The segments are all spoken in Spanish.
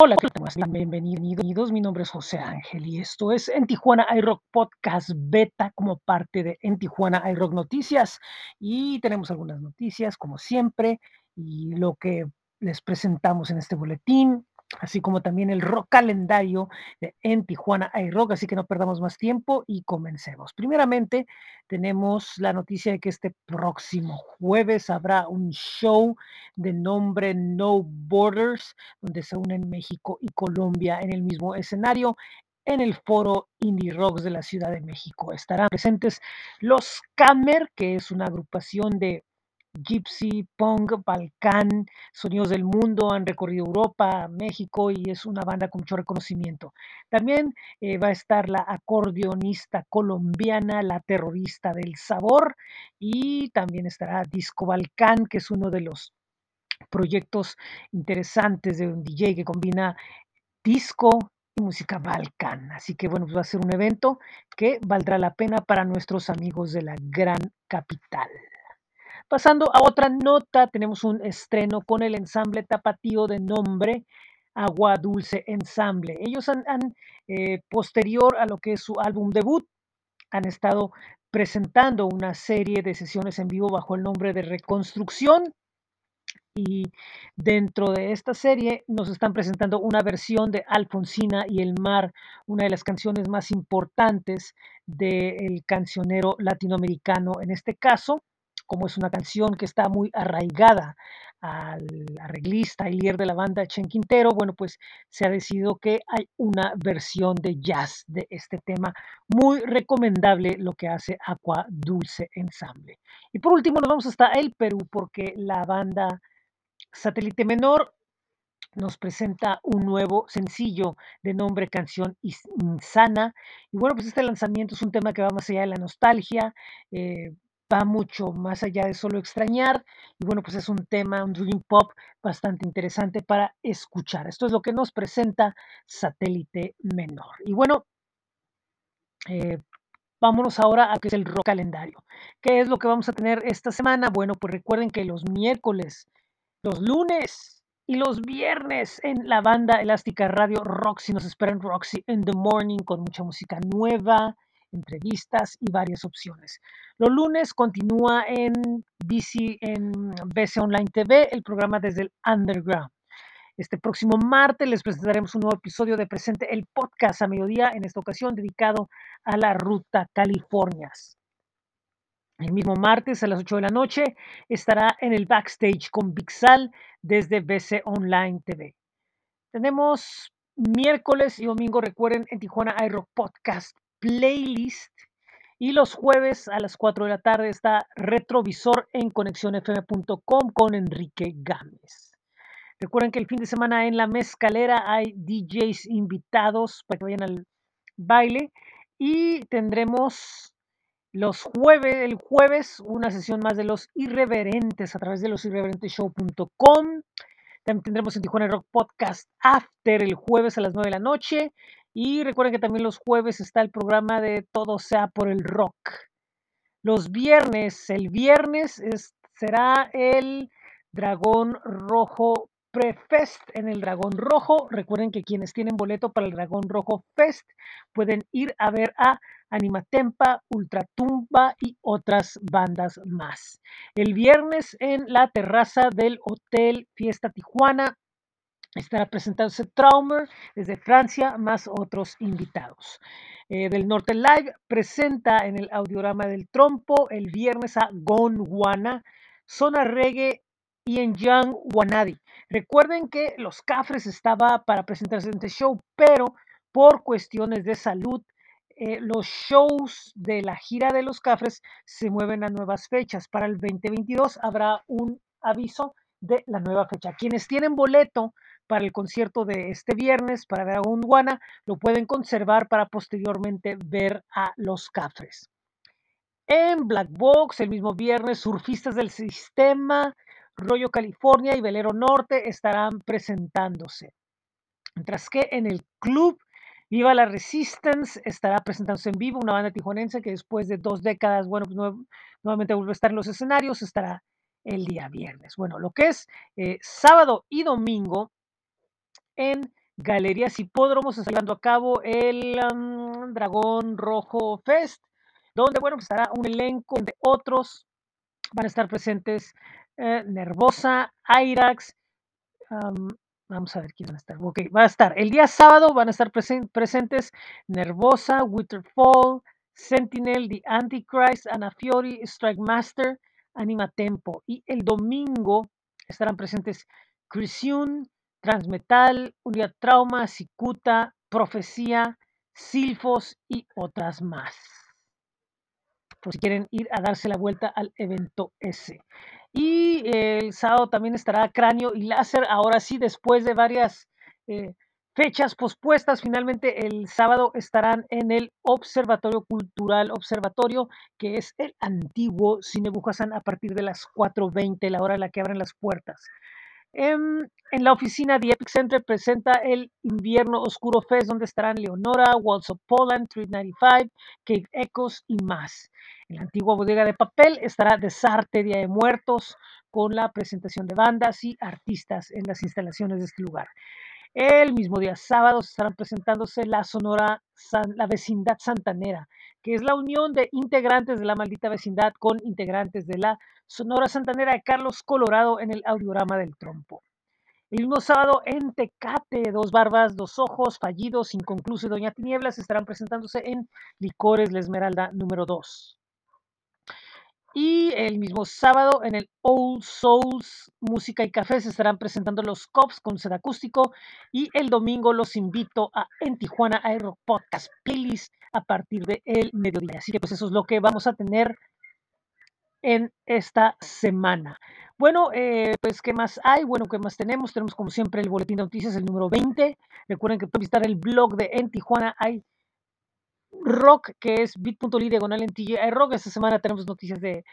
Hola, bienvenidos. Mi nombre es José Ángel y esto es En Tijuana iRock Podcast Beta como parte de En Tijuana iRock Noticias. Y tenemos algunas noticias, como siempre, y lo que les presentamos en este boletín así como también el rock calendario de en Tijuana iRock, así que no perdamos más tiempo y comencemos. Primeramente, tenemos la noticia de que este próximo jueves habrá un show de nombre No Borders, donde se unen México y Colombia en el mismo escenario en el foro Indie Rocks de la Ciudad de México. Estarán presentes los Camer, que es una agrupación de Gypsy, Punk, Balcán, Sonidos del Mundo, han recorrido Europa, México y es una banda con mucho reconocimiento. También eh, va a estar la acordeonista colombiana, la terrorista del sabor y también estará Disco Balcán, que es uno de los proyectos interesantes de un DJ que combina disco y música balcán. Así que bueno, pues va a ser un evento que valdrá la pena para nuestros amigos de la gran capital. Pasando a otra nota, tenemos un estreno con el ensamble tapatío de nombre Agua Dulce Ensamble. Ellos han, eh, posterior a lo que es su álbum debut, han estado presentando una serie de sesiones en vivo bajo el nombre de Reconstrucción. Y dentro de esta serie nos están presentando una versión de Alfonsina y el mar, una de las canciones más importantes del cancionero latinoamericano en este caso como es una canción que está muy arraigada al arreglista y líder de la banda Chen Quintero, bueno, pues se ha decidido que hay una versión de jazz de este tema. Muy recomendable lo que hace Aqua Dulce Ensamble. Y por último nos vamos hasta el Perú porque la banda Satélite Menor nos presenta un nuevo sencillo de nombre Canción Insana. Y bueno, pues este lanzamiento es un tema que va más allá de la nostalgia. Eh, va mucho más allá de solo extrañar. Y bueno, pues es un tema, un dream pop bastante interesante para escuchar. Esto es lo que nos presenta Satélite Menor. Y bueno, eh, vámonos ahora a qué es el rock calendario. ¿Qué es lo que vamos a tener esta semana? Bueno, pues recuerden que los miércoles, los lunes y los viernes en la banda Elástica Radio Roxy nos esperan Roxy in the Morning con mucha música nueva entrevistas y varias opciones. Los lunes continúa en BC, en BC Online TV, el programa desde el Underground. Este próximo martes les presentaremos un nuevo episodio de Presente el Podcast a mediodía, en esta ocasión dedicado a la Ruta Californias. El mismo martes a las 8 de la noche estará en el backstage con Vixal desde BC Online TV. Tenemos miércoles y domingo, recuerden, en Tijuana iRock Podcast playlist. Y los jueves a las 4 de la tarde está Retrovisor en conexionfm.com con Enrique Gámez. Recuerden que el fin de semana en la mezcalera hay DJs invitados para que vayan al baile. Y tendremos los jueves, el jueves, una sesión más de los irreverentes a través de losirreverenteshow.com. También tendremos en Tijuana Rock Podcast After el jueves a las 9 de la noche. Y recuerden que también los jueves está el programa de Todo sea por el rock. Los viernes, el viernes será el Dragón Rojo Prefest en el Dragón Rojo. Recuerden que quienes tienen boleto para el Dragón Rojo Fest pueden ir a ver a Animatempa, Ultratumba y otras bandas más. El viernes en la terraza del Hotel Fiesta Tijuana estará presentándose Traumer desde Francia, más otros invitados. Eh, del Norte Live presenta en el audiorama del Trompo el viernes a Gonwana, Zona Reggae y en Young Wanadi. Recuerden que Los Cafres estaba para presentarse en este show, pero por cuestiones de salud, eh, los shows de la gira de Los Cafres se mueven a nuevas fechas. Para el 2022 habrá un aviso de la nueva fecha. Quienes tienen boleto para el concierto de este viernes para ver a Gondwana, lo pueden conservar para posteriormente ver a los Cafres. En Black Box, el mismo viernes, surfistas del sistema, Rollo California y Velero Norte estarán presentándose. Mientras que en el club Viva la Resistance estará presentándose en vivo, una banda tijuanense que después de dos décadas, bueno, pues nuevamente vuelve a estar en los escenarios, estará el día viernes. Bueno, lo que es eh, sábado y domingo, en Galerías Hipódromos llevando a cabo el Dragón Rojo Fest, donde, bueno, pues estará un elenco de otros. Van a estar presentes eh, Nervosa, Irax, um, vamos a ver quién va a estar. Ok, va a estar el día sábado, van a estar presen presentes Nervosa, Winterfall, Sentinel, The Antichrist, Anafiori, Strike Master, Anima Tempo. Y el domingo estarán presentes Crisiun, Transmetal, Unidad Trauma, Cicuta, Profecía, Silfos y otras más. Por si quieren ir a darse la vuelta al evento ese. Y el sábado también estará Cráneo y Láser, ahora sí, después de varias eh, fechas pospuestas, finalmente el sábado estarán en el Observatorio Cultural Observatorio, que es el antiguo Cine Bujasán a partir de las 4.20, la hora en la que abren las puertas. En, en, la oficina de Epic Center presenta el Invierno Oscuro Fest, donde estarán Leonora, Walls of Poland, 395, Cave Echoes y más. En la antigua bodega de papel estará Desarte, Día de Muertos, con la presentación de bandas y artistas en las instalaciones de este lugar. El mismo día sábado estarán presentándose la Sonora, la Vecindad Santanera, que es la unión de integrantes de la maldita vecindad con integrantes de la Sonora Santanera de Carlos Colorado en el audiorama del trompo. El mismo sábado en Tecate, Dos Barbas, Dos Ojos, Fallidos, Inconcluso y Doña Tinieblas estarán presentándose en Licores La Esmeralda número 2. Y el mismo sábado en el Old Souls Música y Café se estarán presentando los Cops con set acústico. Y el domingo los invito a En Tijuana Aero Podcast Playlist a partir del el mediodía. Así que pues eso es lo que vamos a tener en esta semana. Bueno, eh, pues ¿qué más hay? Bueno, ¿qué más tenemos? Tenemos como siempre el boletín de noticias, el número 20. Recuerden que pueden visitar el blog de En Tijuana hay rock, que es bit.ly diagonal en TGI Rock. Esta semana tenemos noticias de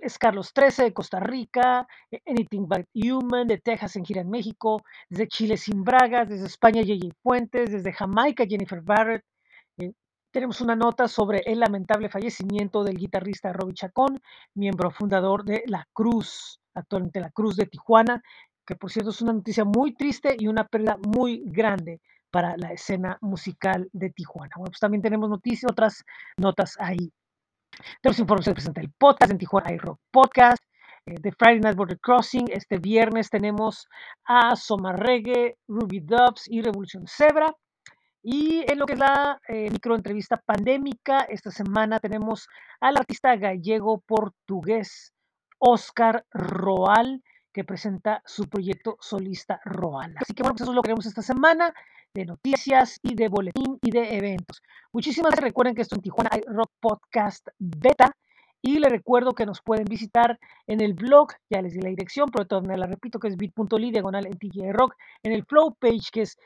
es Carlos 13 de Costa Rica, Anything But Human de Texas en gira en México, desde Chile sin Bragas, desde España JJ Fuentes, desde Jamaica Jennifer Barrett. Eh, tenemos una nota sobre el lamentable fallecimiento del guitarrista Robbie Chacón, miembro fundador de La Cruz, actualmente La Cruz de Tijuana, que por cierto es una noticia muy triste y una pérdida muy grande para la escena musical de Tijuana. Bueno, pues también tenemos noticias, otras notas ahí. Tenemos información presenta el podcast en Tijuana iRock Podcast, eh, de Friday Night Border Crossing. Este viernes tenemos a Soma Reggae, Ruby Dubs y Revolución Zebra. Y en lo que es la eh, microentrevista pandémica, esta semana tenemos al artista gallego portugués Oscar Roal, que presenta su proyecto solista Roal. Así que bueno, pues eso es lo que tenemos esta semana de noticias y de boletín y de eventos. Muchísimas gracias. Recuerden que esto en Tijuana hay Rock Podcast Beta. Y les recuerdo que nos pueden visitar en el blog, ya les di la dirección, pero todavía la repito, que es bit.ly diagonal en TJ Rock, en el flow page, que es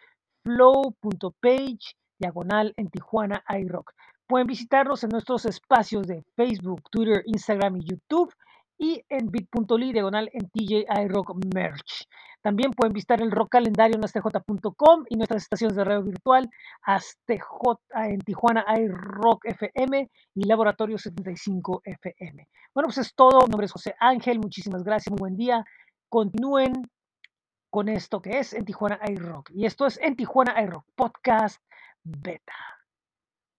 flow.page diagonal en Tijuana iRock. Pueden visitarnos en nuestros espacios de Facebook, Twitter, Instagram y YouTube y en bit.ly diagonal en TJ iRock Merch. También pueden visitar el rock calendario en astj.com y nuestras estaciones de radio virtual ASTJ en Tijuana iRock FM y Laboratorio 75 FM. Bueno, pues es todo. Mi nombre es José Ángel. Muchísimas gracias. Muy buen día. Continúen con esto que es en Tijuana iRock. Y esto es en Tijuana iRock Podcast Beta.